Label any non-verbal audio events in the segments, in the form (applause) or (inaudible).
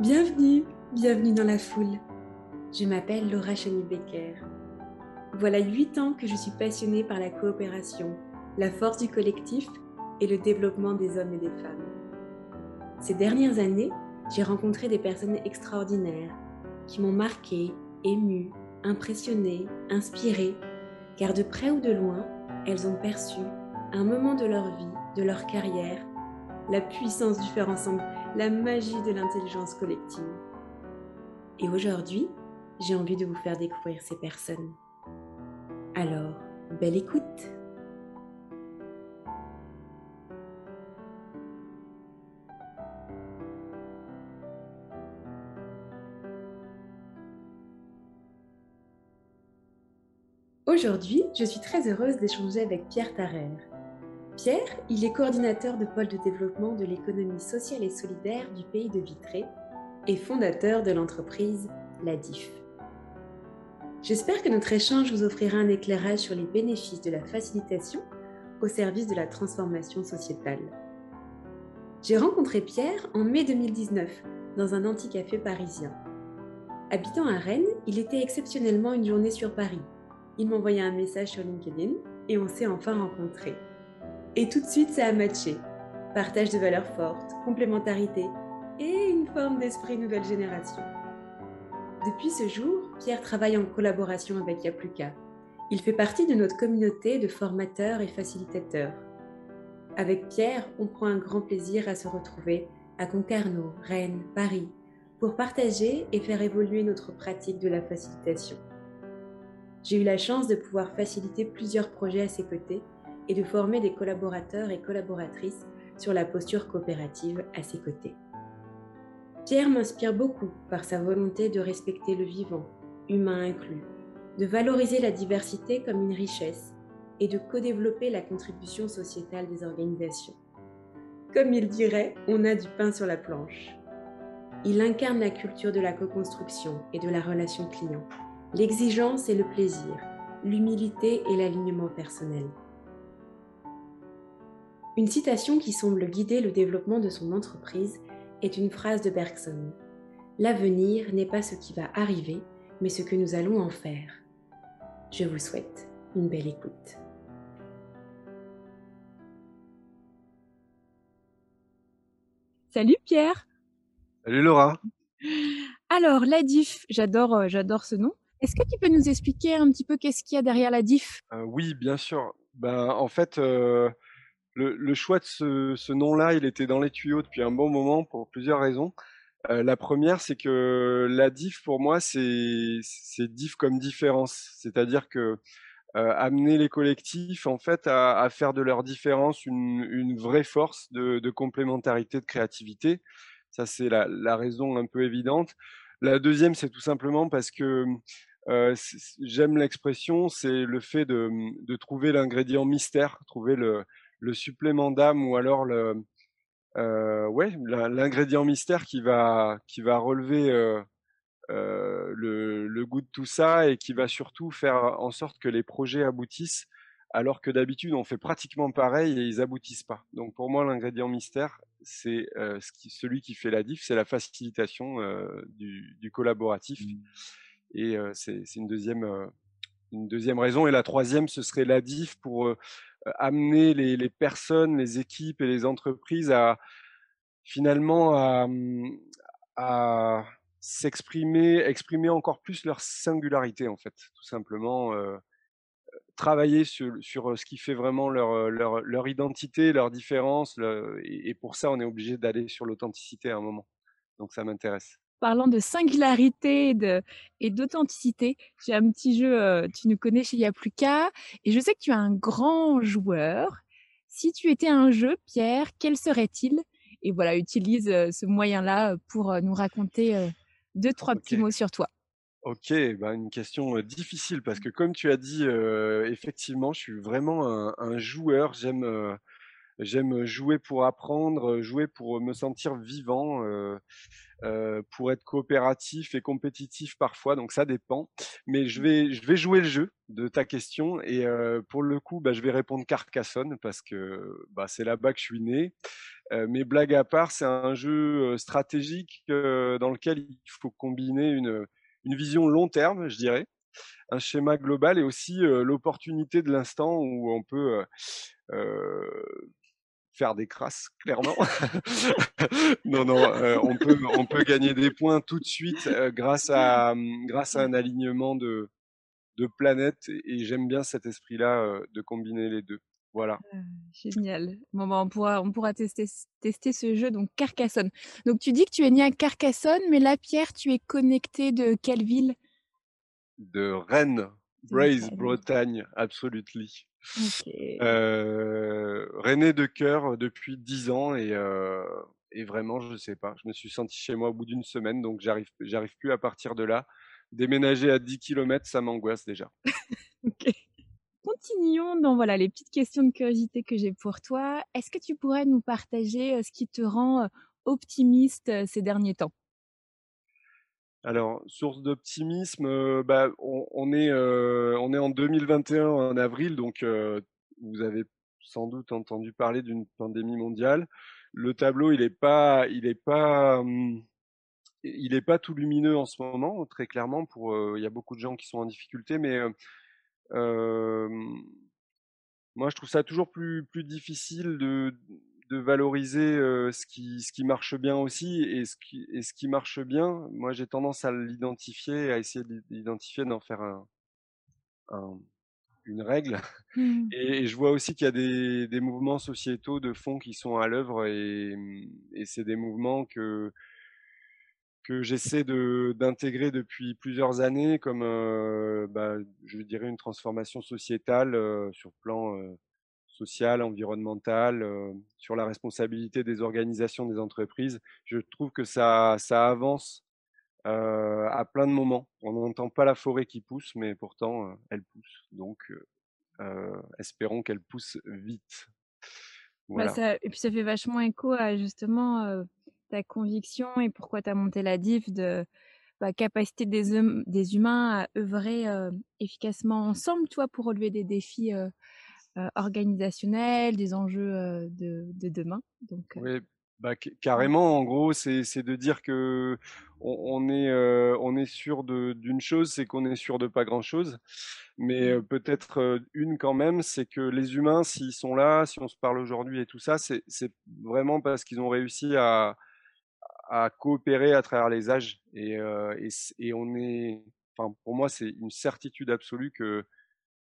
Bienvenue, bienvenue dans la foule. Je m'appelle Laura Chani-Becker. Voilà huit ans que je suis passionnée par la coopération, la force du collectif et le développement des hommes et des femmes. Ces dernières années, j'ai rencontré des personnes extraordinaires qui m'ont marqué, ému, impressionné, inspiré, car de près ou de loin, elles ont perçu, à un moment de leur vie, de leur carrière, la puissance du faire ensemble, la magie de l'intelligence collective. Et aujourd'hui, j'ai envie de vous faire découvrir ces personnes. Alors, belle écoute Aujourd'hui, je suis très heureuse d'échanger avec Pierre Tarère. Pierre, il est coordinateur de pôle de développement de l'économie sociale et solidaire du pays de Vitré et fondateur de l'entreprise La DIF. J'espère que notre échange vous offrira un éclairage sur les bénéfices de la facilitation au service de la transformation sociétale. J'ai rencontré Pierre en mai 2019 dans un anti-café parisien. Habitant à Rennes, il était exceptionnellement une journée sur Paris. Il m'envoya un message sur LinkedIn et on s'est enfin rencontrés. Et tout de suite, ça a matché. Partage de valeurs fortes, complémentarité et une forme d'esprit nouvelle génération. Depuis ce jour, Pierre travaille en collaboration avec Yapluka. Il fait partie de notre communauté de formateurs et facilitateurs. Avec Pierre, on prend un grand plaisir à se retrouver à Concarneau, Rennes, Paris, pour partager et faire évoluer notre pratique de la facilitation. J'ai eu la chance de pouvoir faciliter plusieurs projets à ses côtés et de former des collaborateurs et collaboratrices sur la posture coopérative à ses côtés. Pierre m'inspire beaucoup par sa volonté de respecter le vivant, humain inclus, de valoriser la diversité comme une richesse et de co-développer la contribution sociétale des organisations. Comme il dirait, on a du pain sur la planche. Il incarne la culture de la co-construction et de la relation client, l'exigence et le plaisir, l'humilité et l'alignement personnel. Une citation qui semble guider le développement de son entreprise est une phrase de Bergson. L'avenir n'est pas ce qui va arriver, mais ce que nous allons en faire. Je vous souhaite une belle écoute. Salut Pierre. Salut Laura. Alors la DIF, j'adore, euh, j'adore ce nom. Est-ce que tu peux nous expliquer un petit peu qu'est-ce qu'il y a derrière la DIF euh, Oui, bien sûr. Ben, en fait, euh, le, choix de ce, nom-là, il était dans les tuyaux depuis un bon moment pour plusieurs raisons. Euh, la première, c'est que la diff, pour moi, c'est diff comme différence. C'est-à-dire que euh, amener les collectifs, en fait, à, faire de leur différence une, vraie force de, complémentarité, de créativité. Ça, c'est la, raison un peu évidente. La deuxième, c'est tout simplement parce que euh, j'aime l'expression, c'est le fait de, de trouver l'ingrédient mystère, trouver le, le supplément d'âme ou alors le, euh, ouais, l'ingrédient mystère qui va, qui va relever euh, euh, le, le, goût de tout ça et qui va surtout faire en sorte que les projets aboutissent, alors que d'habitude on fait pratiquement pareil et ils aboutissent pas. Donc pour moi, l'ingrédient mystère, c'est ce qui, celui qui fait la diff, c'est la facilitation du, du, collaboratif. Mmh. Et c'est une deuxième, une deuxième raison. Et la troisième, ce serait la diff pour amener les, personnes, les équipes et les entreprises à finalement à, à s'exprimer, exprimer encore plus leur singularité en fait, tout simplement. Euh, travailler sur, sur, ce qui fait vraiment leur, leur, leur identité, leur différence. et, pour ça, on est obligé d'aller sur l'authenticité à un moment. Donc ça m'intéresse parlant de singularité et d'authenticité, j'ai un petit jeu, euh, tu nous connais chez Yapluka, et je sais que tu es un grand joueur. Si tu étais un jeu, Pierre, quel serait-il? Et voilà, utilise euh, ce moyen-là pour euh, nous raconter deux, trois petits mots sur toi. Ok, bah une question difficile parce que comme tu as dit, effectivement, je suis vraiment un, joueur. J'aime J'aime jouer pour apprendre, jouer pour me sentir vivant, euh, pour être coopératif et compétitif parfois, donc ça dépend. Mais je vais, je vais jouer le jeu de ta question et pour le coup, bah, je vais répondre Carcassonne parce que bah, c'est là-bas que je suis né. mais blague à part, c'est un jeu stratégique dans lequel il faut combiner une, une vision long terme, je dirais, un schéma global et aussi l'opportunité de l'instant où on peut faire des crasses, clairement. (laughs) non, non, on, peut, on peut gagner des points tout de suite grâce, à, mmh, grâce à un alignement de, de planètes et, j'aime bien cet esprit-là de combiner les deux. Voilà. Ah, génial. Bon, bah, on pourra, on pourra tester, tester ce jeu, donc Carcassonne. Donc tu dis que tu es né à Carcassonne, mais là, Pierre, tu es connecté de quelle ville? De Rennes, Braise, Bretagne, Euh, René de cœur depuis dix ans et, euh, et vraiment, je sais pas, je me suis senti chez moi au bout d'une semaine, donc j'arrive, j'arrive plus à partir de là. Déménager à 10 km, ça m'angoisse déjà. (laughs) ok. Continuons dans voilà les petites questions de curiosité que j'ai pour toi. Est-ce que tu pourrais nous partager euh, ce qui te rend optimiste ces derniers temps? Alors, source d'optimisme, bah, on, est, on est en 2021 en avril, donc vous avez sans doute entendu parler d'une pandémie mondiale. Le tableau, il n'est pas, il est pas, mmh, il est pas tout lumineux en ce moment, très clairement. Pour, il y a beaucoup de gens qui sont en difficulté, mais moi, je trouve ça toujours plus, plus difficile de, de valoriser ce, qui, ce qui marche bien aussi et ce qui, et ce qui marche bien, moi j'ai tendance à l'identifier, à essayer d'identifier, d'en faire un, une règle. Mmh. Et, je vois aussi qu'il y a des, des, mouvements sociétaux de fond qui sont à l'œuvre et, et c'est des mouvements que que j'essaie d'intégrer depuis plusieurs années comme bah, je dirais une transformation sociétale sur plan social, environnemental, euh, sur la responsabilité des organisations des entreprises. Je trouve que ça, ça avance euh, à plein de moments. On n'entend pas la forêt qui pousse, mais pourtant euh, elle pousse. Donc espérons qu'elle pousse vite. Bah, ça, et puis ça fait vachement écho à justement ta conviction et pourquoi tu as monté la DIF de bah, capacité des, hum, des humains à œuvrer efficacement ensemble, toi, pour relever des défis euh, organisationnel, des enjeux euh, de, de, demain. Donc, euh, oui, bah, carrément, en gros, c'est de dire que on, est, on est sûr d'une chose, c'est qu'on est sûr de pas grand-chose. Mais mmh. peut-être une quand même, c'est que les humains, s'ils sont là, si on se parle aujourd'hui et tout ça, c'est vraiment parce qu'ils ont réussi à, à coopérer à travers les âges. Et, et, et on est, enfin, pour moi, c'est une certitude absolue que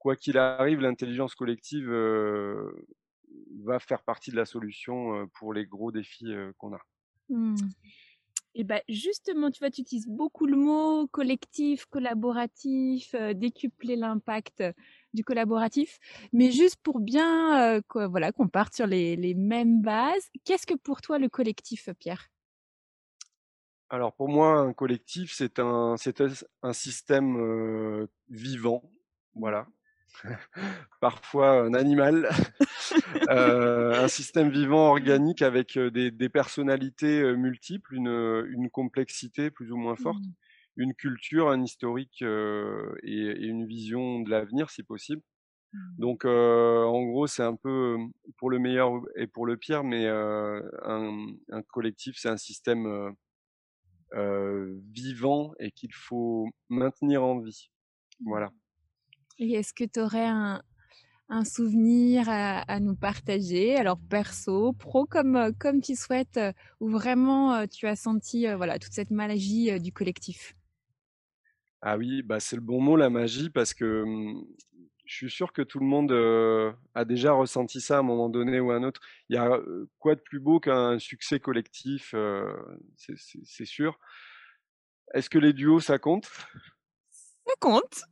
quoi qu'il arrive, l'intelligence collective va faire partie de la solution pour les gros défis qu'on a. Mmh. Et ben justement, tu vois, tu utilises beaucoup le mot collectif, collaboratif, décupler l'impact du collaboratif. Mais juste pour bien, voilà, qu'on parte sur les, les mêmes bases, qu'est-ce que pour toi le collectif, Pierre? Alors pour moi, un collectif, c'est un, c'est un système vivant, voilà, (laughs) parfois un animal, (laughs) euh, un système vivant organique avec euh, des, des personnalités euh, multiples, une, une, complexité plus ou moins forte, mmh. une culture, un historique et, et, une vision de l'avenir si possible. Mmh. Donc en gros c'est un peu pour le meilleur et pour le pire, mais un, un, collectif c'est un système vivant et qu'il faut maintenir en vie. Voilà. Et est-ce que tu aurais un, un souvenir à, nous partager, alors perso, pro, comme, euh, comme tu souhaites, euh, où vraiment euh, tu as senti voilà, toute cette magie du collectif? Ah oui, bah c'est le bon mot, la magie, parce que mmh, je suis sûr que tout le monde a déjà ressenti ça à un moment donné ou à un autre. Il y a quoi de plus beau qu'un succès collectif, c'est sûr? Est-ce que les duos, ça compte? Ça compte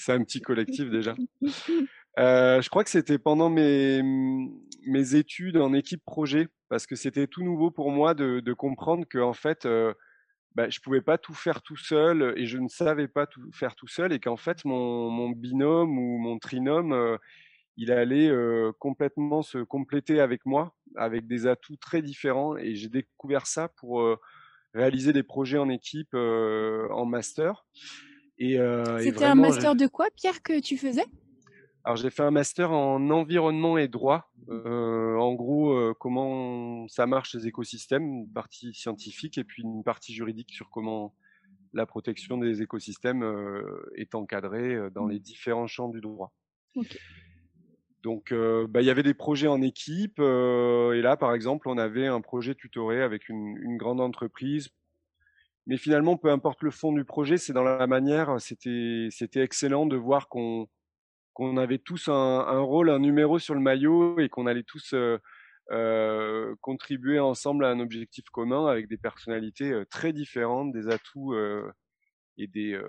c'est un petit collectif déjà. (laughs) Euh, je crois que c'était pendant mes, mes études en équipe projet, parce que c'était tout nouveau pour moi de, de comprendre que en fait, euh, bah, je pouvais pas tout faire tout seul et je ne savais pas tout faire tout seul, et qu'en fait mon, mon, binôme ou mon trinôme, euh, il allait complètement se compléter avec moi, avec des atouts très différents. Et j'ai découvert ça pour réaliser des projets en équipe en master. C'était un master de quoi, Pierre, que tu faisais? Alors j'ai fait un master en environnement et droit. en gros, comment ça marche les écosystèmes, une partie scientifique et puis une partie juridique sur comment la protection des écosystèmes est encadrée dans les différents champs du droit. Donc, bah, il y avait des projets en équipe. et là, par exemple, on avait un projet tutoré avec une, grande entreprise. Mais finalement, peu importe le fond du projet, c'est dans la manière. C'était, c'était excellent de voir qu'on, qu'on avait tous un, un, rôle, un numéro sur le maillot et qu'on allait tous euh, contribuer ensemble à un objectif commun avec des personnalités très différentes, des atouts et des,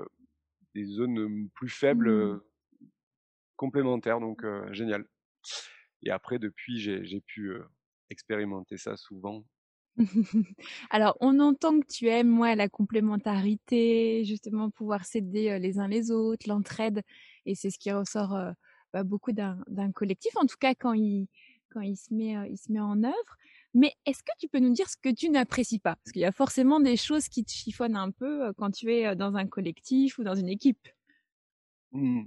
des zones plus faibles mmh. complémentaires. Donc, génial. Et après, depuis, j'ai pu expérimenter ça souvent. (laughs) Alors, on entend que tu aimes, moi, la complémentarité, justement, pouvoir s'aider les uns les autres, l'entraide, et c'est ce qui ressort bah, beaucoup d'un collectif, en tout cas quand met, il se met en œuvre. Mais est-ce que tu peux nous dire ce que tu n'apprécies pas? Parce qu'il y a forcément des choses qui te chiffonnent un peu quand tu es dans un collectif ou dans une équipe. Mmh.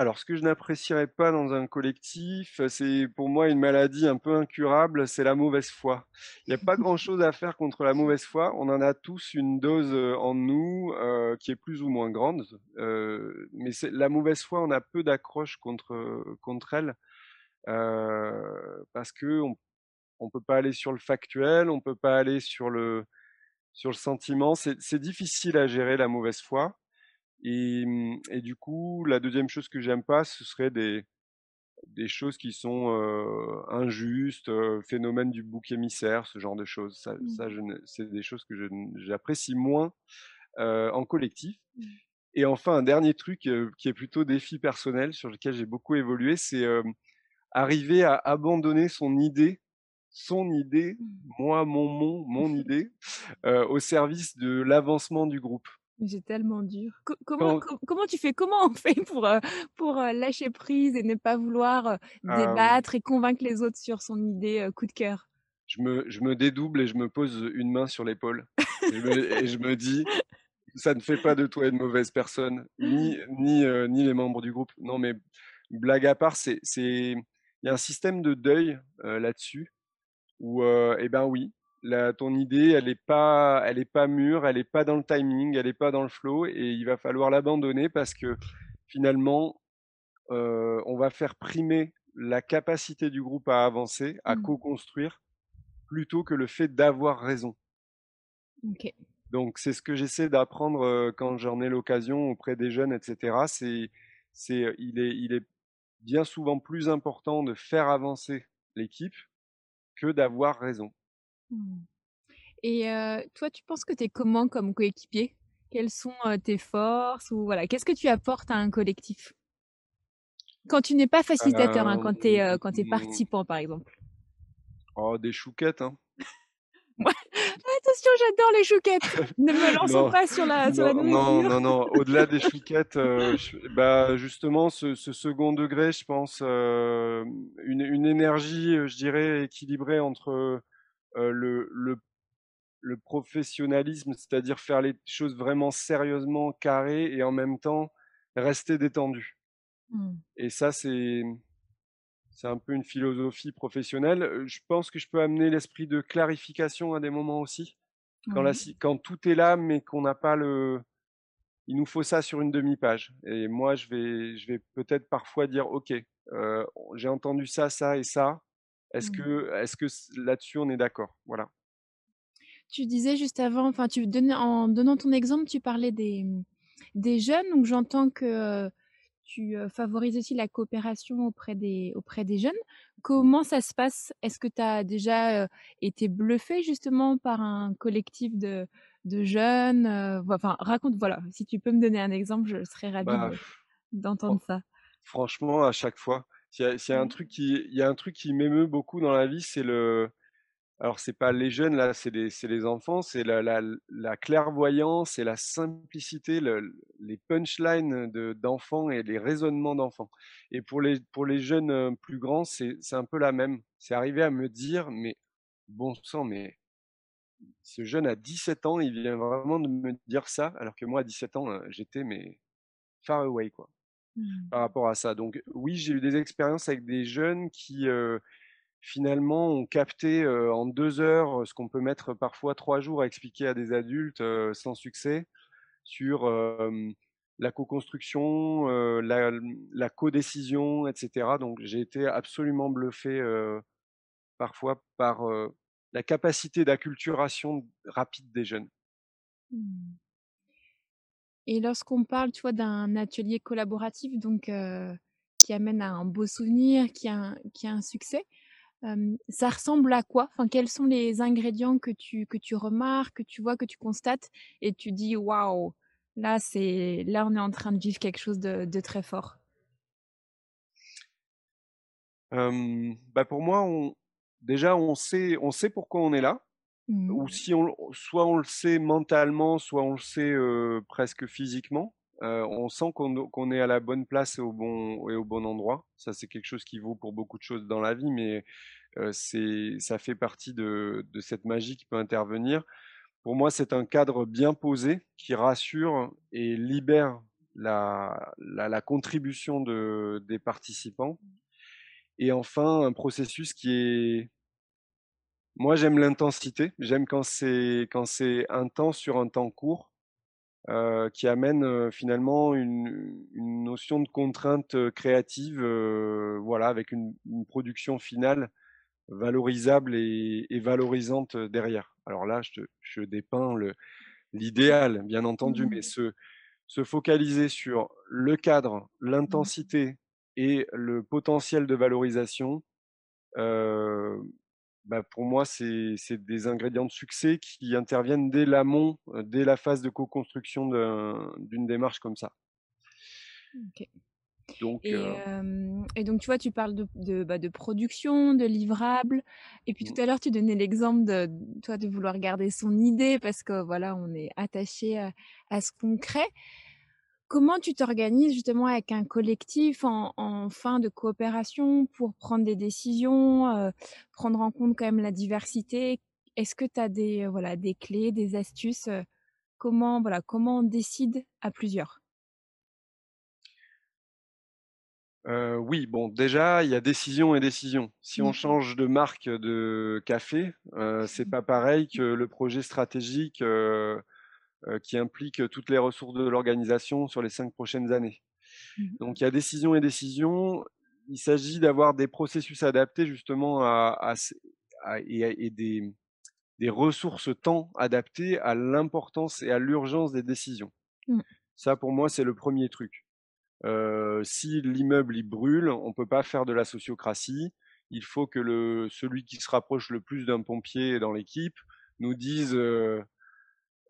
Alors, ce que je n'apprécierais pas dans un collectif, c'est pour moi une maladie un peu incurable, c'est la mauvaise foi. Il n'y a pas grand-chose à faire contre la mauvaise foi. On en a tous une dose en nous qui est plus ou moins grande. mais la mauvaise foi, on a peu d'accroche contre, contre elle parce que on, peut pas aller sur le factuel, on peut pas aller sur le sur le sentiment. C'est difficile à gérer la mauvaise foi. Mmh, et, du coup, la deuxième chose que j'aime pas, ce serait des, des choses qui sont injustes, phénomène du bouc émissaire, ce genre de choses. Ça, mmh. c'est des choses que j'apprécie moins en collectif. Mmh. Et enfin, un dernier truc qui est plutôt défi personnel sur lequel j'ai beaucoup évolué, c'est arriver à abandonner son idée, son idée, moi, mon, mon, mon (laughs) idée, au service de l'avancement du groupe. C'est tellement dur. comment, comment tu fais? Comment on fait pour, euh, pour euh, lâcher prise et ne pas vouloir euh, débattre et convaincre les autres sur son idée coup de cœur? Je me, je me dédouble et je me pose une main sur l'épaule. et, je me dis, ça ne fait pas de toi une mauvaise personne, ni, ni, ni les membres du groupe. Non, mais blague à part, c'est, il y a un système de deuil là-dessus où, eh ben oui, ton idée, elle n'est pas, elle est pas mûre, elle n'est pas dans le timing, elle n'est pas dans le flow, et il va falloir l'abandonner parce que finalement, euh, on va faire primer la capacité du groupe à avancer, à mmh. co-construire, plutôt que le fait d'avoir raison. Donc c'est ce que j'essaie d'apprendre euh, quand j'en ai l'occasion auprès des jeunes, etc. C'est, c'est, il est, il est bien souvent plus important de faire avancer l'équipe que d'avoir raison. Mmh. Et toi, tu penses que tu es comment comme coéquipier? Quelles sont tes forces ou voilà, qu'est-ce que tu apportes à un collectif? Quand tu n'es pas facilitateur, hein, quand tu es, quand es mmh. participant, par exemple. Oh, des chouquettes, hein. (laughs) Attention, j'adore les chouquettes. Ne me (laughs) lançons pas sur la, sur non, Non, non, non. Au-delà des (laughs) chouquettes, bah, justement, ce, second degré, je pense, une, une, énergie, je dirais, équilibrée entre le, le, le, professionnalisme, c'est-à-dire faire les choses vraiment sérieusement carrées et en même temps rester détendu. Mmh. Et ça, c'est c'est un peu une philosophie professionnelle. Je pense que je peux amener l'esprit de clarification à des moments aussi. Quand, la, quand tout est là, mais qu'on n'a pas le. Il nous faut ça sur une demi-page. Et moi, je vais, je vais peut-être parfois dire OK, j'ai entendu ça, ça et ça. Est-ce mmh. que, est que là-dessus, on est d'accord? Voilà. Tu disais juste avant, enfin, tu donnais, en donnant ton exemple, tu parlais des, mmh, des jeunes. Donc, j'entends que tu favorises aussi la coopération auprès des, auprès des jeunes. Mmh. Comment ça se passe? Est-ce que tu as déjà été bluffé justement par un collectif de, de jeunes Enfin, raconte, voilà, si tu peux me donner un exemple, je serais ravie bah, d'entendre ça. Franchement, à chaque fois. S'il y, a un mmh. truc qui, il y a un truc qui m'émeut beaucoup dans la vie, c'est le. Alors c'est pas les jeunes là, c'est les, les enfants, c'est la, la, la, clairvoyance et la simplicité, les punchlines d'enfants et les raisonnements d'enfants. Et pour les, pour les jeunes plus grands, c'est un peu la même. C'est arrivé à me dire, mais bon sang, mais ce jeune a 17 ans, il vient vraiment de me dire ça, alors que moi, à 17 ans, j'étais mais far away, quoi, mmh. par rapport à ça. Donc oui, j'ai eu des expériences avec des jeunes qui, finalement, ont capté en deux heures ce qu'on peut mettre parfois trois jours à expliquer à des adultes sans succès sur la co-construction, la, la co-décision, etc. Donc j'ai été absolument bluffé parfois par la capacité d'acculturation rapide des jeunes. Mmh. Et lorsqu'on parle, tu vois, d'un atelier collaboratif, donc qui amène à un beau souvenir, qui a un succès, ça ressemble à quoi? Enfin, Quels sont les ingrédients que tu, que tu remarques, que tu vois, que tu constates et tu dis waouh, là, c'est, là, on est en train de vivre quelque chose de, très fort. Bah Pour moi, déjà, on sait, on sait pourquoi on est là. Ou mmh. si on, soit on le sait mentalement, soit on le sait presque physiquement. on sent qu'on est à la bonne place et au bon, et au bon endroit. Ça, c'est quelque chose qui vaut pour beaucoup de choses dans la vie, mais c'est, ça fait partie de, cette magie qui peut intervenir. Pour moi, c'est un cadre bien posé qui rassure et libère la, contribution de, des participants. Et enfin, un processus qui est moi, j'aime l'intensité. J'aime quand c'est quand c'est intense sur un temps court, euh, qui amène euh, finalement une, une, notion de contrainte euh, créative, voilà, avec une, une, production finale valorisable et, et, valorisante derrière. Alors là, je, je dépeins l'idéal, bien entendu, mais mmh. se, se focaliser sur le cadre, mmh. l'intensité et le potentiel de valorisation. Euh, bah, pour moi, c'est des ingrédients de succès qui interviennent dès l'amont, dès la phase de co-construction d'une démarche comme ça. Donc, et, et, donc, tu vois, tu parles de, de, bah, de production, de livrables. Et puis tout mmh. à l'heure, tu donnais l'exemple de toi de vouloir garder son idée parce que voilà, on est attaché à, à ce concret. Comment tu t'organises justement avec un collectif en, fin de coopération pour prendre des décisions, euh, prendre en compte quand même la diversité? Est-ce que tu as des, euh, voilà, des clés, des astuces euh, comment, voilà, comment on décide à plusieurs? Oui, bon, déjà, il y a décision et décision. Si on mmh. change de marque de café, c'est pas pareil que le projet stratégique euh, qui implique toutes les ressources de l'organisation sur les cinq prochaines années. Mmh. Donc il y a décision et décision. Il s'agit d'avoir des processus adaptés justement à, et, des, des, ressources temps adaptées à l'importance et à l'urgence des décisions. Mmh. Ça pour moi c'est le premier truc. Euh, si l'immeuble il brûle, on peut pas faire de la sociocratie. Il faut que le, celui qui se rapproche le plus d'un pompier dans l'équipe nous dise euh,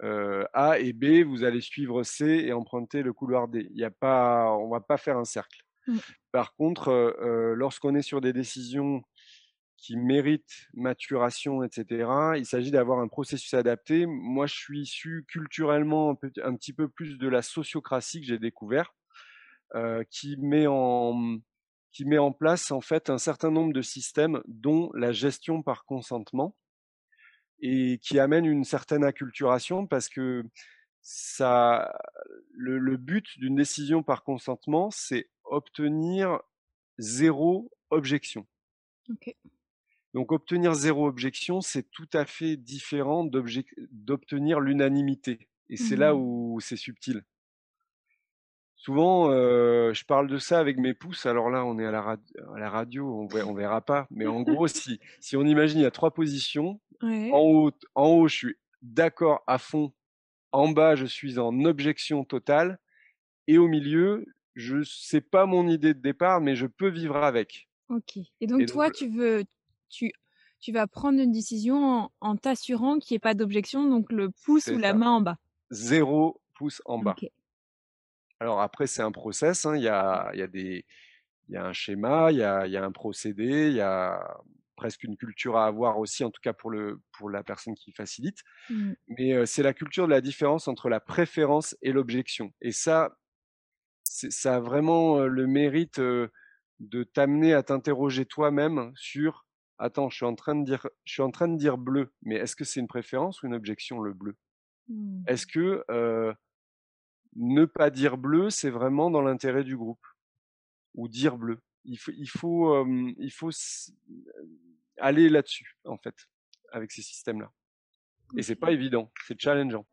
euh, A et B, vous allez suivre C et emprunter le couloir D. Il y a pas, on va pas faire un cercle. Mmh. Par contre, euh, euh, lorsqu'on est sur des décisions qui méritent maturation, etc., il s'agit d'avoir un processus adapté. Moi, je suis issu culturellement un, petit peu plus de la sociocratie que j'ai découvert, qui met en qui met en place en fait un certain nombre de systèmes, dont la gestion par consentement et qui amène une certaine acculturation parce que ça, le, but d'une décision par consentement, c'est obtenir zéro objection. Donc obtenir zéro objection, c'est tout à fait différent d'obtenir l'unanimité. Et c'est là mmh où c'est subtil. Souvent, euh, je parle de ça avec mes pouces. Alors là, on est à la, à la radio, on, ne verra pas. Mais en gros, si, si on imagine, il y a trois positions. En, haut, en haut, je suis d'accord à fond. En bas, je suis en objection totale. Et au milieu, je sais pas mon idée de départ, mais je peux vivre avec. Ok. Et donc, toi, tu veux, tu, tu vas prendre une décision en, t'assurant qu'il n'y ait pas d'objection, donc le pouce ou la main en bas? Zéro pouce en bas. Alors après, c'est un process, hein. il, y a, il, y a des, il y a un schéma, il y a, il y a un procédé, il y a presque une culture à avoir aussi, en tout cas pour, le, pour la personne qui facilite. Mmh. Mais c'est la culture de la différence entre la préférence et l'objection. Et ça, ça a vraiment le mérite de t'amener à t'interroger toi-même sur attends, je suis en train de dire, je suis en train de dire bleu, mais est-ce que c'est une préférence ou une objection le bleu? Mmh. Est-ce que ne pas dire bleu, c'est vraiment dans l'intérêt du groupe? Ou dire bleu? Il faut, il faut, il faut aller là-dessus en fait avec ces systèmes-là. Et c'est pas évident, c'est challengeant.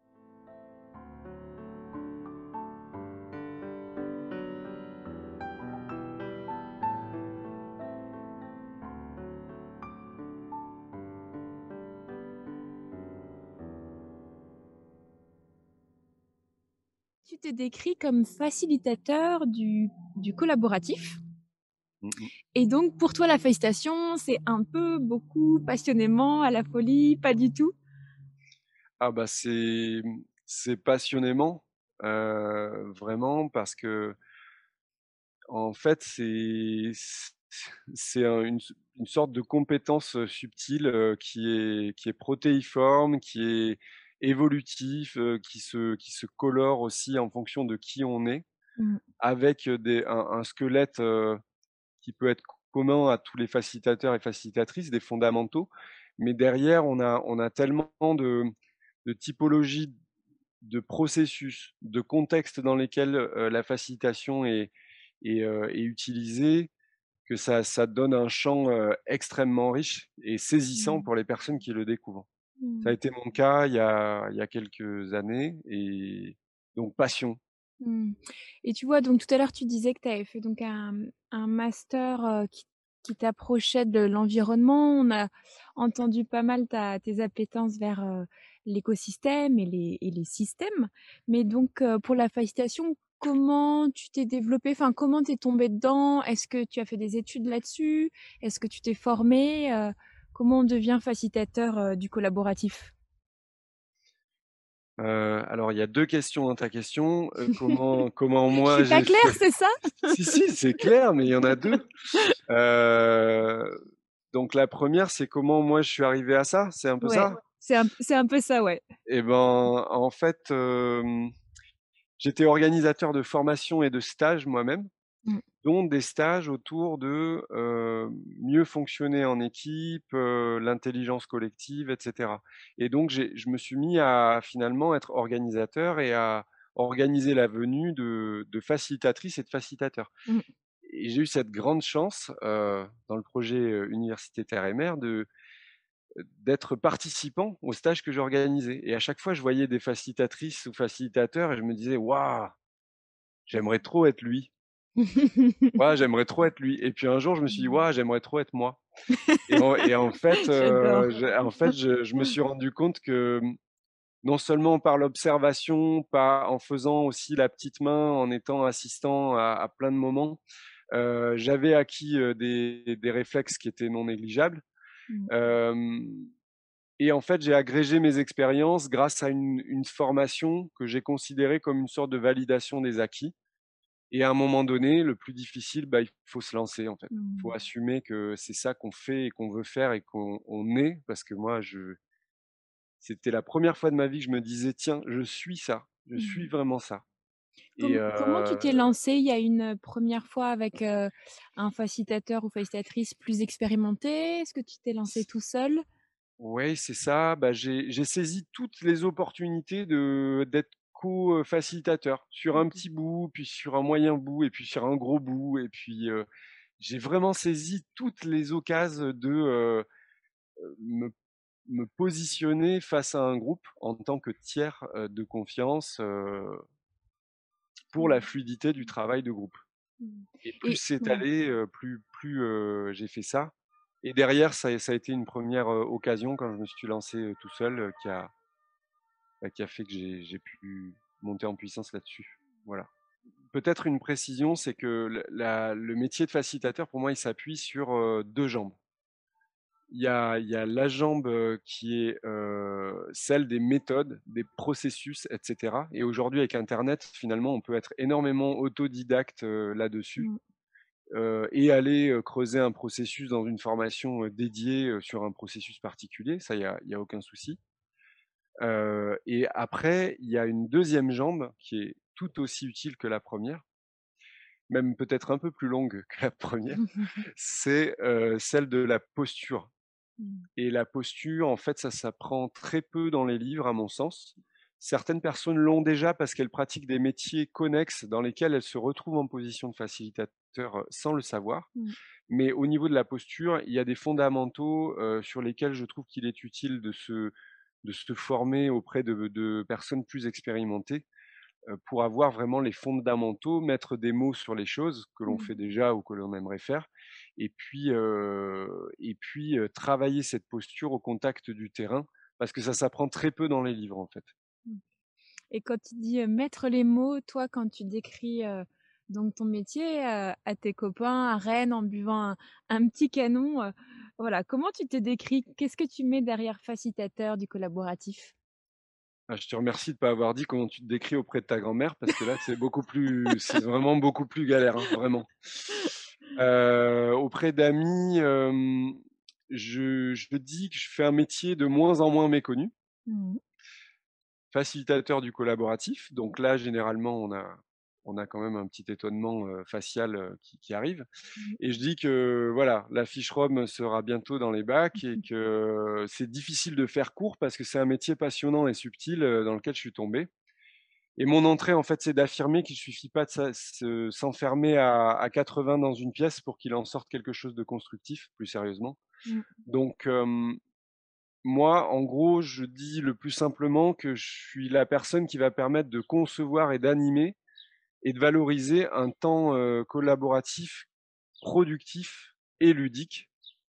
tu t'es décrit comme facilitateur du, du collaboratif. Mmh, mmh. Et donc, pour toi, la félicitation, c'est un peu, beaucoup, passionnément, à la folie, pas du tout? Ah bah c'est c'est passionnément, euh, vraiment, parce que en fait, c'est c'est une, une, sorte de compétence subtile qui est qui est protéiforme, qui est évolutif, qui, se, qui se colore aussi en fonction de qui on est, mmh. avec des, un, squelette qui peut être commun à tous les facilitateurs et facilitatrices, des fondamentaux. Mais derrière, on a, on a tellement de, de typologies, de processus, de contextes dans lesquels la facilitation est, est, est utilisée, que ça, ça donne un champ extrêmement riche et saisissant mmh. pour les personnes qui le découvrent. Ça a Mmh. été mon cas il y a, il y a quelques années et donc passion. Mmh. Et tu vois, donc tout à l'heure, tu disais que tu avais fait donc un, master qui, qui t'approchait de l'environnement. On a entendu pas mal ta, tes appétences vers l'écosystème et les, et les systèmes. Mais donc, pour la facilitation, comment tu t'es développé Enfin, comment t'es tombé dedans? Est-ce que tu as fait des études là-dessus? Est-ce que tu t'es formé Comment on devient facilitateur du collaboratif? Euh, alors, il y a deux questions dans ta question. Euh, (laughs) comment, comment moi. C'est pas clair, c'est ça? Si, si, c'est clair, mais il y en a deux. Euh, donc, la première, c'est comment moi je suis arrivé à ça? C'est un peu ça? C'est un, un, peu ça, ouais. Eh ben, en fait, j'étais organisateur de formation et de stage moi-même. Mmh. dont des stages autour de mieux fonctionner en équipe, l'intelligence collective, etc. Et donc, je me suis mis à finalement être organisateur et à organiser la venue de, de facilitatrices et de facilitateurs. Mmh. Et j'ai eu cette grande chance dans le projet Université Terre et Mer de d'être participant au stage que j'organisais. Et à chaque fois, je voyais des facilitatrices ou facilitateurs et je me disais, waouh, j'aimerais trop être lui ouais, (laughs) j'aimerais trop être lui. Et puis un jour, je me suis dit, ouais, j'aimerais trop être moi. (laughs) Et en, fait, (laughs) euh, en fait je, me suis rendu compte que non seulement par l'observation, en faisant aussi la petite main, en étant assistant à, plein de moments, euh, j'avais acquis des, des, réflexes qui étaient non négligeables. Mmh. et en fait, j'ai agrégé mes expériences grâce à une, une formation que j'ai considérée comme une sorte de validation des acquis. Et à un moment donné, le plus difficile, bah, il faut se lancer en fait. Il faut Mmh. assumer que c'est ça qu'on fait et qu'on veut faire et qu'on est. Parce que moi, je, c'était la première fois de ma vie que je me disais, tiens, je suis ça, je suis Mmh. vraiment ça. et comment tu t'es lancé? Il y a une première fois avec un facilitateur ou facilitatrice plus expérimenté? Est-ce que tu t'es lancé tout seul? Oui, c'est ça. Bah, j'ai saisi toutes les opportunités d'être co-facilitateur sur un petit bout, puis sur un moyen bout, et puis sur un gros bout. Et puis, j'ai vraiment saisi toutes les occasions de me, me, positionner face à un groupe en tant que tiers de confiance pour la mmh. fluidité du travail de groupe. Mmh. Et plus c'est allé, plus, plus j'ai fait ça. Et derrière, ça, ça, a été une première occasion quand je me suis lancé tout seul qui a, qui a fait que j'ai pu monter en puissance là-dessus. Voilà. Peut-être une précision, c'est que la, le métier de facilitateur, pour moi, il s'appuie sur deux jambes. Il y, a, il y a la jambe qui est euh, celle des méthodes, des processus, etc. Et aujourd'hui, avec Internet, finalement, on peut être énormément autodidacte là-dessus. Mmh. et aller creuser un processus dans une formation dédiée sur un processus particulier, ça, il n'y a aucun souci. Et après, il y a une deuxième jambe qui est tout aussi utile que la première, même peut-être un peu plus longue que la première, (laughs) c'est celle de la posture. Mmh. Et la posture, en fait, ça s'apprend très peu dans les livres, à mon sens. Certaines personnes l'ont déjà parce qu'elles pratiquent des métiers connexes dans lesquels elles se retrouvent en position de facilitateur sans le savoir. Mmh. Mais au niveau de la posture, il y a des fondamentaux sur lesquels je trouve qu'il est utile de se, de se former auprès de, de personnes plus expérimentées pour avoir vraiment les fondamentaux, mettre des mots sur les choses que l'on mmh. fait déjà ou que l'on aimerait faire, et puis, et puis travailler cette posture au contact du terrain, parce que ça s'apprend très peu dans les livres en fait. Mmh. Et quand tu dis mettre les mots, toi, quand tu décris donc ton métier à tes copains à Rennes en buvant un, petit canon, voilà, comment tu te décris? Qu'est-ce que tu mets derrière facilitateur du collaboratif? Ah, je te remercie de ne pas avoir dit comment tu te décris auprès de ta grand-mère, parce que là, c'est beaucoup plus, (laughs) c'est vraiment beaucoup plus galère, hein, vraiment. Euh, auprès d'amis, je, je dis que je fais un métier de moins en moins méconnu. Mmh Facilitateur du collaboratif. Donc là, généralement, on a, on a quand même un petit étonnement facial qui, arrive. Mmh. Et je dis que voilà, la fiche Rome sera bientôt dans les bacs et (laughs) que c'est difficile de faire court parce que c'est un métier passionnant et subtil dans lequel je suis tombé. Et mon entrée, en fait, c'est d'affirmer qu'il ne suffit pas de s'enfermer à, 80 dans une pièce pour qu'il en sorte quelque chose de constructif, plus sérieusement. Mmh. Donc, moi, en gros, je dis le plus simplement que je suis la personne qui va permettre de concevoir et d'animer et de valoriser un temps collaboratif, productif et ludique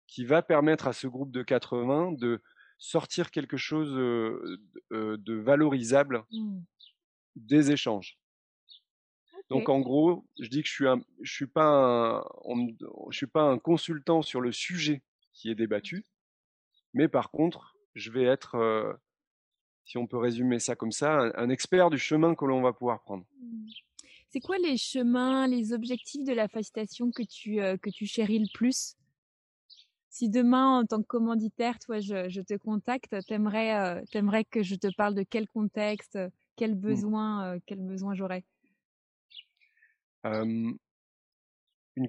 qui va permettre à ce groupe de 80 de sortir quelque chose de valorisable mmh. des échanges. Donc en gros, je dis que je suis je suis pas je suis pas un consultant sur le sujet qui est débattu, mais par contre, je vais être, si on peut résumer ça comme ça, un, expert du chemin que l'on va pouvoir prendre. Mmh. C'est quoi les chemins, les objectifs de la facilitation que tu, euh, que tu chéris le plus? Si demain, en tant que commanditaire, toi, je, te contacte, t'aimerais, euh, aimerais que je te parle de quel contexte, quel mmh. besoin, euh, quel besoin j'aurais? Une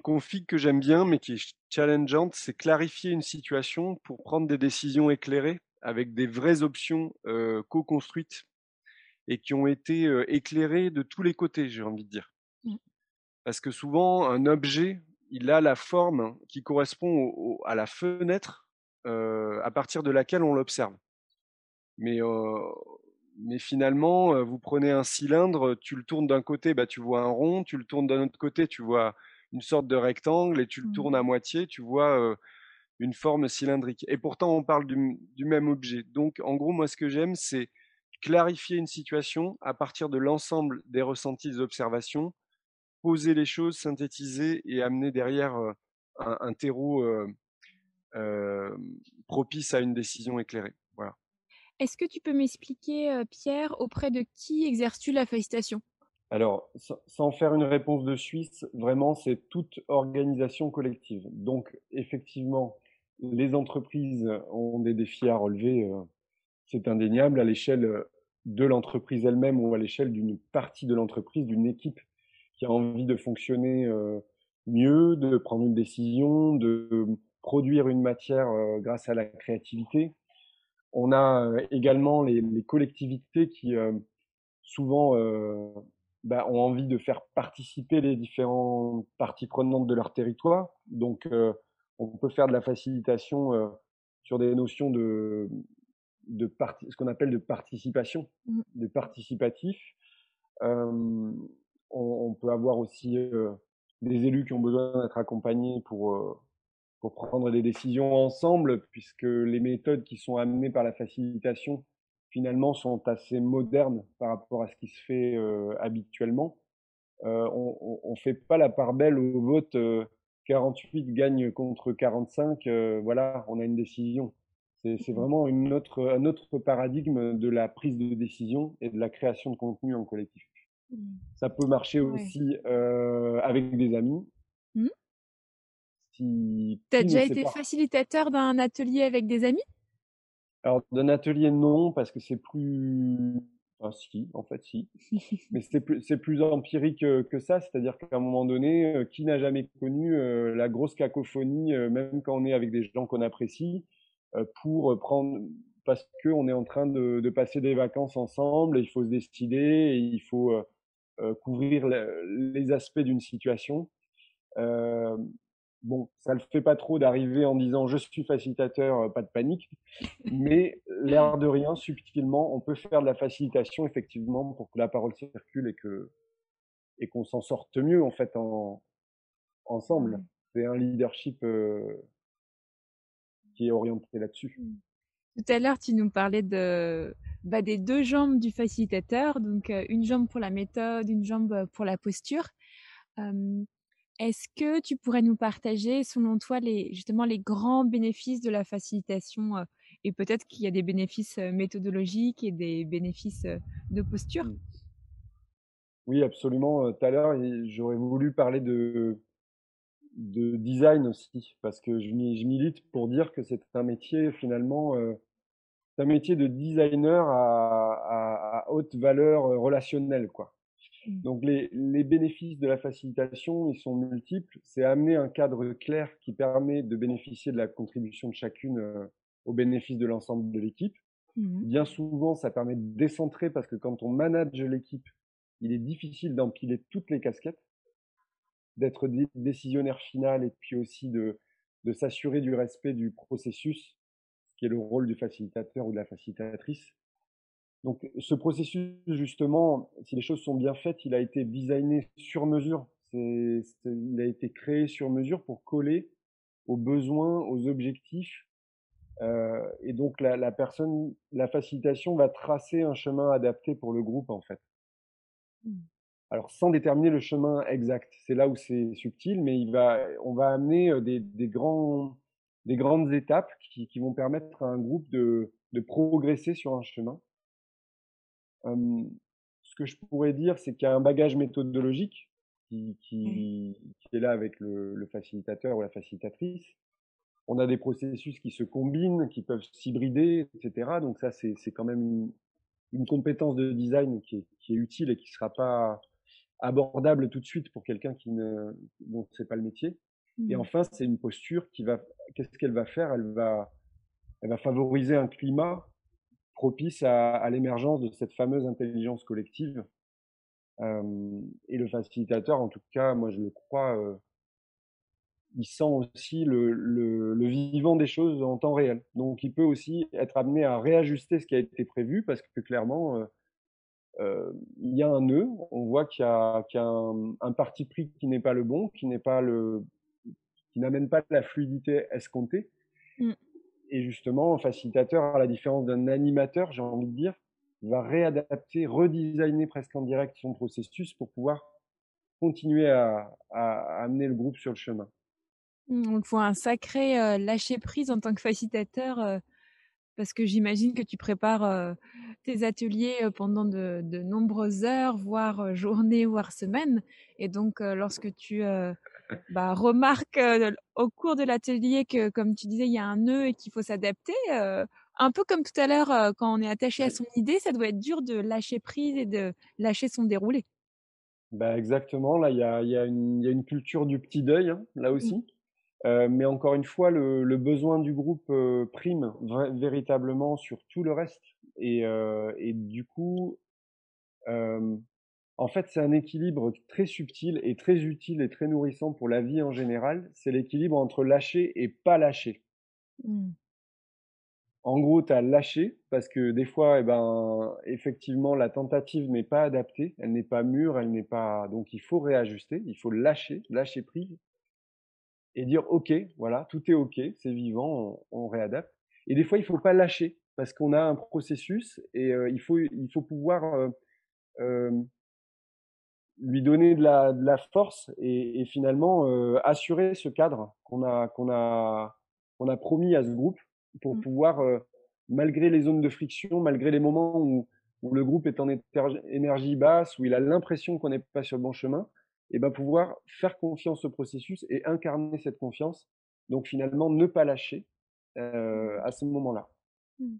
config que j'aime bien, mais qui est challengeante, c'est clarifier une situation pour prendre des décisions éclairées avec des vraies options co-construites et qui ont été éclairés de tous les côtés, j'ai envie de dire. Mmh. Parce que souvent, un objet, il a la forme qui correspond à la fenêtre à partir de laquelle on l'observe. Mais, mais finalement, vous prenez un cylindre, tu le tournes d'un côté, bah, tu vois un rond, tu le tournes d'un autre côté, tu vois une sorte de rectangle, et tu le tournes à mmh. moitié, tu vois une forme cylindrique. Et pourtant, on parle du, du même objet. Donc, en gros, moi, ce que j'aime, c'est clarifier une situation à partir de l'ensemble des ressentis, des observations, poser les choses, synthétiser et amener derrière un, terreau propice à une décision éclairée. Voilà. Est-ce que tu peux m'expliquer, Pierre, auprès de qui exerces-tu la félicitation? Alors, sans faire une réponse de Suisse, vraiment, c'est toute organisation collective. Donc, effectivement, les entreprises ont des défis à relever c'est indéniable à l'échelle euh, de l'entreprise elle-même ou à l'échelle d'une partie de l'entreprise, d'une équipe qui a envie de fonctionner euh, mieux, de prendre une décision, de produire une matière euh, grâce à la créativité. On a également les, collectivités qui souvent bah, ont envie de faire participer les différentes parties prenantes de leur territoire. Donc, on peut faire de la facilitation sur des notions de, de ce qu'on appelle de participation, mmh. de participatif. on, peut avoir aussi des élus qui ont besoin d'être accompagnés pour, pour prendre des décisions ensemble, puisque les méthodes qui sont amenées par la facilitation, finalement, sont assez modernes par rapport à ce qui se fait habituellement. on ne fait pas la part belle au vote 48 gagne contre 45, voilà, on a une décision. C'est vraiment une autre, un autre paradigme de la prise de décision et de la création de contenu en collectif. Mmh. Ça peut marcher aussi euh, avec des amis. Mmh. si. Tu as déjà été facilitateur d'un atelier avec des amis? Alors, d'un atelier, non, parce que c'est plus. Enfin, si, en fait, si. (laughs) Mais c'est plus, plus empirique que ça, c'est-à-dire qu'à un moment donné, qui n'a jamais connu la grosse cacophonie, même quand on est avec des gens qu'on apprécie, pour prendre parce qu'on est en train de, passer des vacances ensemble, et il faut se décider, et il faut euh, euh, couvrir les aspects d'une situation. Euh, bon, ça ne le fait pas trop d'arriver en disant je suis facilitateur, pas de panique, (laughs) mais l'air de rien, subtilement, on peut faire de la facilitation effectivement pour que la parole circule et que et qu'on s'en sorte mieux en fait en, ensemble. C'est un leadership qui est orienté là-dessus. Mmh. Tout à l'heure, tu nous parlais de, bah, des deux jambes du facilitateur, donc euh, une jambe pour la méthode, une jambe pour la posture. Est-ce que tu pourrais nous partager, selon toi, les, justement les grands bénéfices de la facilitation euh, Et peut-être qu'il y a des bénéfices méthodologiques et des bénéfices de posture? Mmh. Oui, absolument. Tout à l'heure, j'aurais voulu parler de, de design aussi, parce que je, milite pour dire que c'est un métier finalement, euh, un métier de designer à, haute valeur euh, relationnelle, quoi. Mmh. Donc les, les, bénéfices de la facilitation, ils sont multiples. C'est amener un cadre clair qui permet de bénéficier de la contribution de chacune euh, au bénéfice de l'ensemble de l'équipe. Mmh. Bien souvent, ça permet de décentrer parce que quand on manage l'équipe, il est difficile d'empiler toutes les casquettes d'être décisionnaire final et puis aussi de, de s'assurer du respect du processus, ce qui est le rôle du facilitateur ou de la facilitatrice. Donc ce processus, justement, si les choses sont bien faites, il a été designé sur mesure. Il a été créé sur mesure pour coller aux besoins, aux objectifs. Euh, et donc la, la, personne, la facilitation va tracer un chemin adapté pour le groupe en fait. Mmh alors sans déterminer le chemin exact. C'est là où c'est subtil, mais il va, on va amener des, des, grands, des grandes étapes qui, qui, vont permettre à un groupe de, de progresser sur un chemin. ce que je pourrais dire, c'est qu'il y a un bagage méthodologique qui, qui, qui est là avec le, le, facilitateur ou la facilitatrice. On a des processus qui se combinent, qui peuvent s'hybrider, etc. Donc ça, c'est quand même une, une, compétence de design qui est, qui est utile et qui ne sera pas abordable tout de suite pour quelqu'un qui ne dont c'est pas le métier. Et mmh. enfin, c'est une posture qui va qu'est-ce qu'elle va faire? Elle va elle va favoriser un climat propice à, à l'émergence de cette fameuse intelligence collective. Euh, et le facilitateur, en tout cas, moi je le crois, euh, il sent aussi le, le, le, vivant des choses en temps réel. Donc il peut aussi être amené à réajuster ce qui a été prévu parce que clairement, euh, euh, il y a un nœud, on voit qu'il y a, y a un, un, parti pris qui n'est pas le bon, qui n'est pas le, qui n'amène pas la fluidité escomptée. Mm. Et justement, un facilitateur, à la différence d'un animateur, j'ai envie de dire, va réadapter, redesigner presque en direct son processus pour pouvoir continuer à, à, amener le groupe sur le chemin. Mm, on voit un sacré euh, lâcher prise en tant que facilitateur. Euh, parce que j'imagine que tu prépares tes ateliers pendant de, nombreuses heures, voire journées, voire semaines. Et donc, lorsque tu bah, remarques au cours de l'atelier que, comme tu disais, il y a un nœud et qu'il faut s'adapter, un peu comme tout à l'heure, quand on est attaché à son idée, ça doit être dur de lâcher prise et de lâcher son déroulé. Bah exactement, là, il y a, y, a y a, une culture du petit deuil, hein, là mmh. Euh, mais encore une fois, le, le besoin du groupe euh, prime véritablement sur tout le reste. Et, euh, et du coup, en fait, c'est un équilibre très subtil et très utile et très nourrissant pour la vie en général. C'est l'équilibre entre lâcher et pas lâcher. Mmh. En gros, tu as lâché parce que des fois, eh ben, effectivement, la tentative n'est pas adaptée, elle n'est pas mûre, elle n'est pas. Donc, il faut réajuster, il faut lâcher, lâcher prise et dire OK, voilà, tout est OK, c'est vivant, on, réadapte. Et des fois, il faut pas lâcher parce qu'on a un processus et euh, il faut il faut pouvoir euh, euh, lui donner de la, de la force et, et finalement assurer ce cadre qu'on a qu'on a qu'on a promis à ce groupe pour mmh. pouvoir malgré les zones de friction, malgré les moments où, où le groupe est en énergie basse, où il a l'impression qu'on n'est pas sur le bon chemin, et ben pouvoir faire confiance au processus et incarner cette confiance. Donc finalement, ne pas lâcher à ce moment-là. Mmh.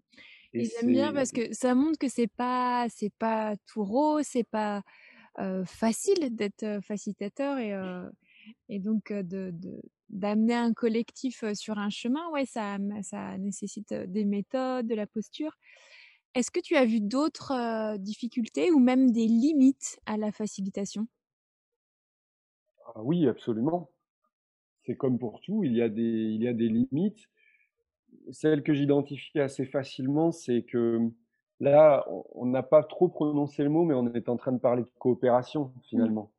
Et, j'aime bien parce que ça montre que c'est pas c'est pas tout rose, c'est pas facile d'être facilitateur et et donc de d'amener un collectif sur un chemin. Ouais, ça ça nécessite des méthodes, de la posture. Est-ce que tu as vu d'autres difficultés ou même des limites à la facilitation? Ah Oui, absolument. C'est comme pour tout, il y a des il y a des limites celle que j'identifie assez facilement, c'est que là, on n'a pas trop prononcé le mot, mais on est en train de parler de coopération mmh. finalement.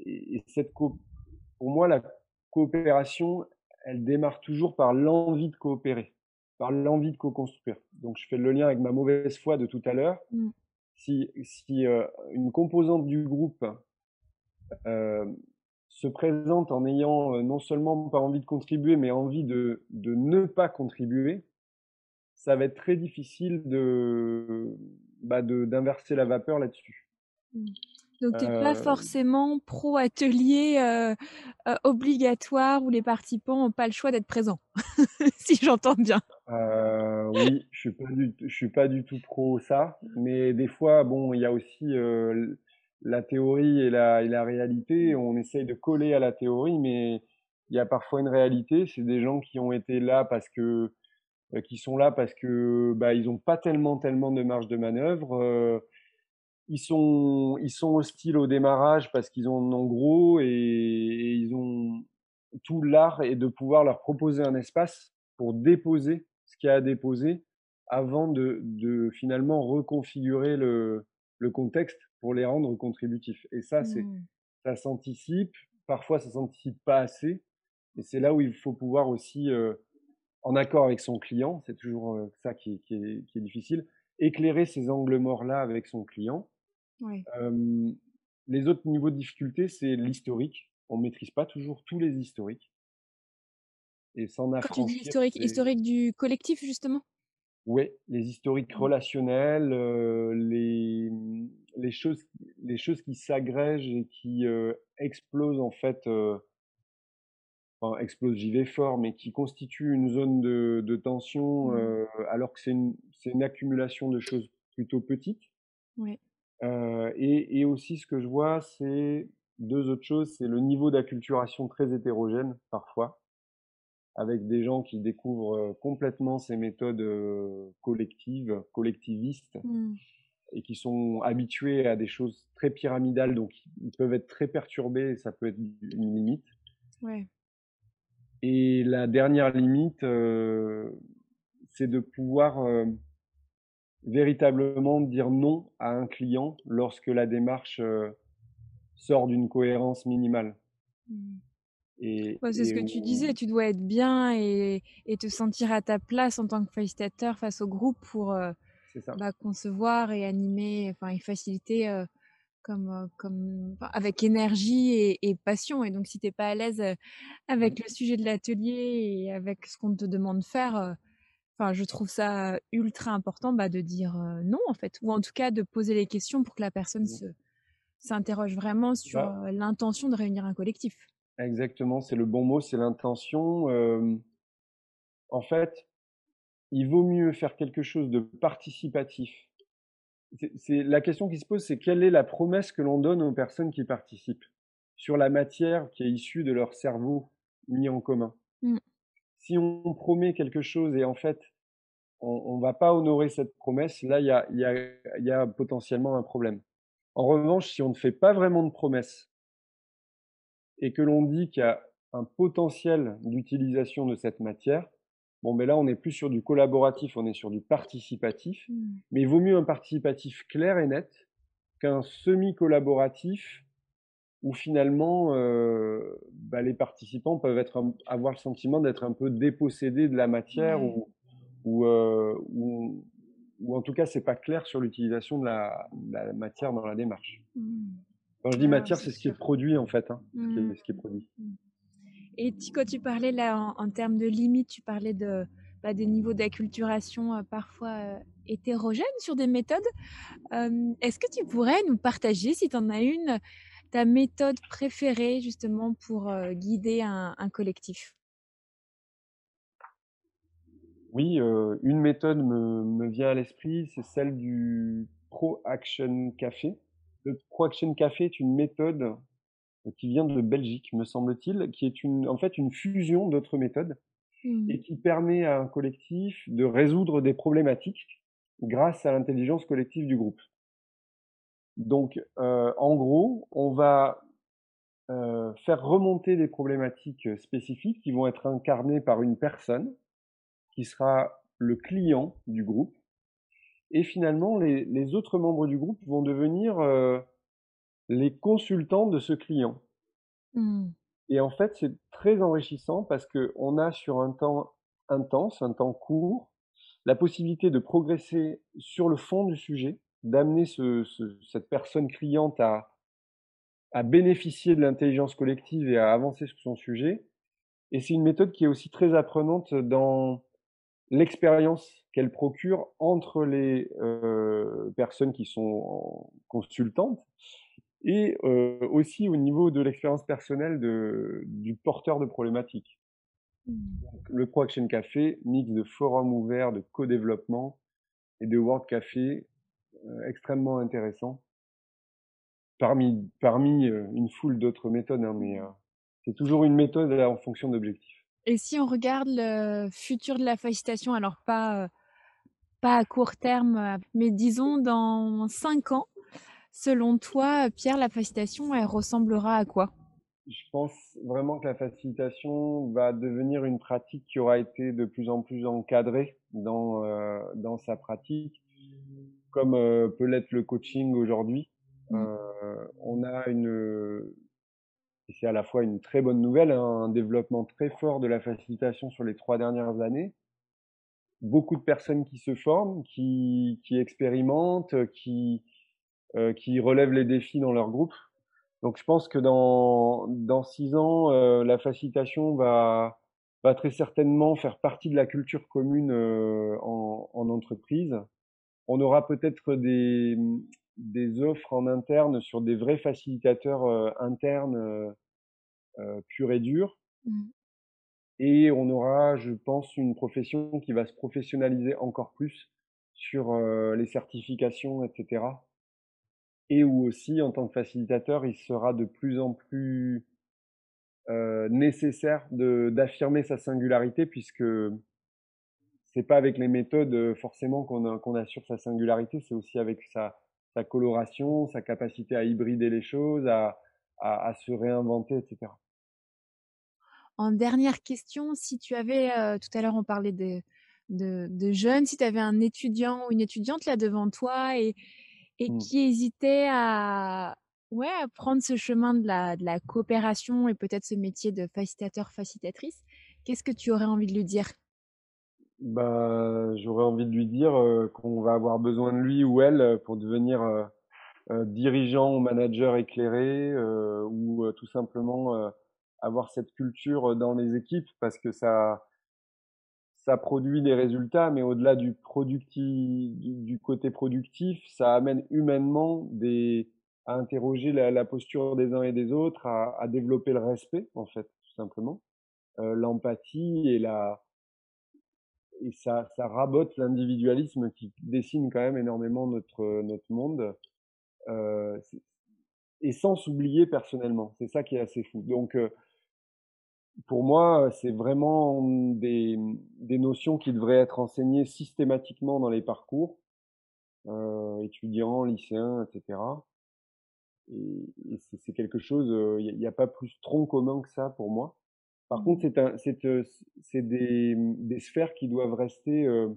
Et, cette pour moi, la coopération, elle démarre toujours par l'envie de coopérer, par l'envie de co-construire. Donc, je fais le lien avec ma mauvaise foi de tout à l'heure. Mmh. Si, si euh, une composante du groupe euh, se présente en ayant non seulement pas envie de contribuer, mais envie de, de ne pas contribuer, ça va être très difficile de bah d'inverser la vapeur là-dessus. Mmh. Donc, tu n'es pas forcément pro-atelier obligatoire où les participants n'ont pas le choix d'être présents, (laughs) si j'entends bien. oui, je ne suis pas du tout pro ça, mais des fois, bon, il y a aussi la théorie et la, et réalité. On essaye de coller à la théorie, mais il y a parfois une réalité. C'est des gens qui ont été là parce que, euh, qui sont là parce que, bah, ils n'ont pas tellement, tellement de marge de manœuvre. Euh, ils sont, ils sont hostiles au démarrage parce qu'ils ont en gros et, ils ont tout l'art et de pouvoir leur proposer un espace pour déposer ce qu'il y a à déposer avant de, de finalement reconfigurer le, le contexte pour les rendre contributifs. Et ça, c'est, mmh. ça s'anticipe. Parfois, ça s'anticipe pas assez. Et c'est là où il faut pouvoir aussi, en accord avec son client, c'est toujours ça qui, qui, est, qui, est, difficile, éclairer ces angles morts-là avec son client. les autres niveaux de difficulté, c'est l'historique. On maîtrise pas toujours tous les historiques. Et s'en Quand tu dis historique, historique du collectif, justement? Oui, les historiques mmh. relationnels, les, les choses, les choses qui s'agrègent et qui explosent en fait, enfin explosent, j'y vais fort, mais qui constituent une zone de, de tension mmh. alors que c'est une, une, accumulation de choses plutôt petites. Oui. Et, et, aussi ce que je vois, c'est deux autres choses, c'est le niveau d'acculturation très hétérogène parfois, avec des gens qui découvrent complètement ces méthodes collectives, collectivistes. Mmh et qui sont habitués à des choses très pyramidales, donc ils peuvent être très perturbés et ça peut être une limite. Ouais. Et la dernière limite, euh, c'est de pouvoir euh, véritablement dire non à un client lorsque la démarche euh, sort d'une cohérence minimale. Mmh. C'est ce que tu disais, tu dois être bien et, et, te sentir à ta place en tant que facilitateur face au groupe pour bah, concevoir et animer, enfin, et faciliter comme, comme, avec énergie et, passion. Et donc, si tu n'es pas à l'aise avec le sujet de l'atelier et avec ce qu'on te demande de faire, enfin, je trouve ça ultra important bah, de dire non, en fait, ou en tout cas de poser les questions pour que la personne se, s'interroge vraiment sur bah l'intention de réunir un collectif. Exactement, c'est le bon mot, c'est l'intention. en fait, il vaut mieux faire quelque chose de participatif. C'est la question qui se pose, c'est quelle est la promesse que l'on donne aux personnes qui participent sur la matière qui est issue de leur cerveau mis en commun? Mmh. Si on promet quelque chose et en fait on ne va pas honorer cette promesse, là il y a, y, a, y a potentiellement un problème. En revanche, si on ne fait pas vraiment de promesse et que l'on dit qu'il y a un potentiel d'utilisation de cette matière, Bon, mais là, on n'est plus sur du collaboratif, on est sur du participatif. Mmh. Mais il vaut mieux un participatif clair et net qu'un semi-collaboratif où finalement euh, bah, les participants peuvent être avoir le sentiment d'être un peu dépossédés de la matière ou, euh, ou, ou, en tout cas, c'est pas clair sur l'utilisation de la, matière dans la démarche. Mmh. Quand je dis matière, c'est ce qui est produit en fait, hein, ce, qui est, produit. Mmh. Et quand tu parlais là en, termes de limites, tu parlais de, bah, des niveaux d'acculturation euh, parfois euh, hétérogènes sur des méthodes. Est-ce que tu pourrais nous partager, si tu en as une, ta méthode préférée justement pour guider un, collectif? Oui, une méthode me, vient à l'esprit, c'est celle du Pro Action Café. Le Pro Action Café est une méthode qui vient de Belgique, me semble-t-il, qui est une, en fait une fusion d'autres méthodes mmh. et qui permet à un collectif de résoudre des problématiques grâce à l'intelligence collective du groupe. Donc, euh, en gros, on va euh, faire remonter des problématiques spécifiques qui vont être incarnées par une personne qui sera le client du groupe. Et finalement, les, autres membres du groupe vont devenir euh, les consultants de ce client. Mmh. Et en fait, c'est très enrichissant parce qu'on a sur un temps intense, un temps court, la possibilité de progresser sur le fond du sujet, d'amener ce, cette personne cliente à, à bénéficier de l'intelligence collective et à avancer sur son sujet. Et c'est une méthode qui est aussi très apprenante dans l'expérience qu'elle procure entre les euh, personnes qui sont consultantes et euh, aussi au niveau de l'expérience personnelle de, du porteur de problématiques. Mmh. le Pro Action Café, mix de forums ouverts, de co-développement et de World Café, euh, extrêmement intéressant. Parmi, parmi une foule d'autres méthodes, hein, mais c'est toujours une méthode en fonction d'objectifs. Et si on regarde le futur de la facilitation, alors pas, pas à court terme, mais disons dans cinq ans, selon toi, Pierre, la facilitation, elle ressemblera à quoi? Je pense vraiment que la facilitation va devenir une pratique qui aura été de plus en plus encadrée dans, euh, dans sa pratique, comme euh, peut l'être le coaching aujourd'hui. Mmh. Euh, on a une, c'est à la fois une très bonne nouvelle, hein, un développement très fort de la facilitation sur les trois dernières années. Beaucoup de personnes qui se forment, qui, expérimentent, qui, qui relèvent les défis dans leur groupe. Donc je pense que dans, six ans, euh, la facilitation va, très certainement faire partie de la culture commune euh, en, en, entreprise. On aura peut-être des, offres en interne sur des vrais facilitateurs euh, internes euh, purs et durs. Et on aura, je pense, une profession qui va se professionnaliser encore plus sur les certifications, etc et où aussi en tant que facilitateur, il sera de plus en plus euh, nécessaire d'affirmer sa singularité puisque c'est pas avec les méthodes euh, forcément qu'on qu'on assure sa singularité, c'est aussi avec sa, sa coloration, sa capacité à hybrider les choses, à, à, à se réinventer, etc. En dernière question, si tu avais, euh, tout à l'heure on parlait de, de, de jeunes, si tu avais un étudiant ou une étudiante là devant toi et, et mmh. qui hésitait à, ouais, à prendre ce chemin de la, de la coopération et peut-être ce métier de facilitateur-facilitatrice, qu'est-ce que tu aurais envie de lui dire? Bah, J'aurais envie de lui dire qu'on va avoir besoin de lui ou elle pour devenir euh, dirigeant ou manager éclairé ou tout simplement avoir cette culture dans les équipes parce que ça, ça produit des résultats, mais au-delà du, productif, du, côté productif, ça amène humainement des, à interroger la, posture des uns et des autres, à, développer le respect, en fait, tout simplement, euh, l'empathie et la et ça, ça rabote l'individualisme qui dessine quand même énormément notre notre monde, euh, et sans s'oublier personnellement. C'est ça qui est assez fou. Donc euh, pour moi, c'est vraiment des, des, notions qui devraient être enseignées systématiquement dans les parcours, euh, étudiants, lycéens, etc. Et, et c'est quelque chose, il n'y a, a, pas plus tronc commun que ça pour moi. Par mmh. contre, c'est des, des, sphères qui doivent rester euh,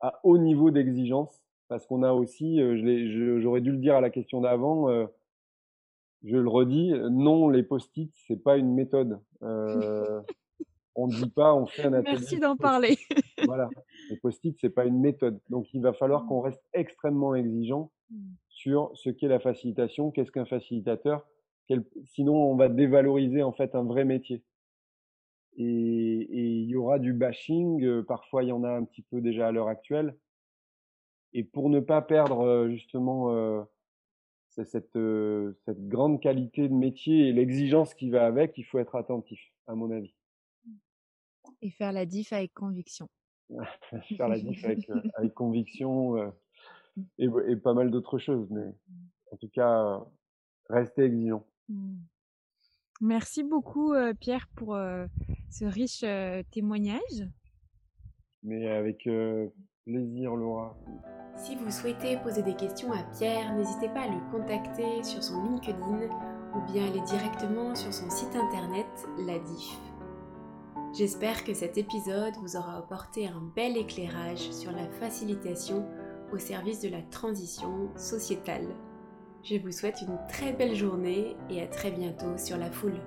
à haut niveau d'exigence, parce qu'on a aussi, euh, j'aurais dû le dire à la question d'avant, euh, je le redis, non, les post-it, c'est pas une méthode. (laughs) Euh, on ne dit pas, on fait un atelier. Merci d'en parler. (laughs) voilà, les post-it, c'est pas une méthode. Donc, il va falloir qu'on reste extrêmement exigeant mmh. sur ce qu'est la facilitation, qu'est-ce qu'un facilitateur. Quel... Sinon, on va dévaloriser en fait un vrai métier. Et, et il y aura du bashing. Euh, parfois, il y en a un petit peu déjà à l'heure actuelle. Et pour ne pas perdre euh, justement c'est cette, cette grande qualité de métier et l'exigence qui va avec, il faut être attentif, à mon avis. Et faire la diff avec conviction. (laughs) faire la diff avec, avec conviction et, et, pas mal d'autres choses, mais en tout cas, rester exigeant. Mmh. Merci beaucoup, Pierre, pour ce riche témoignage. Mais avec plaisir, Laura. Si vous souhaitez poser des questions à Pierre, n'hésitez pas à le contacter sur son LinkedIn ou bien aller directement sur son site internet, la DIF. J'espère que cet épisode vous aura apporté un bel éclairage sur la facilitation au service de la transition sociétale. Je vous souhaite une très belle journée et à très bientôt sur la foule.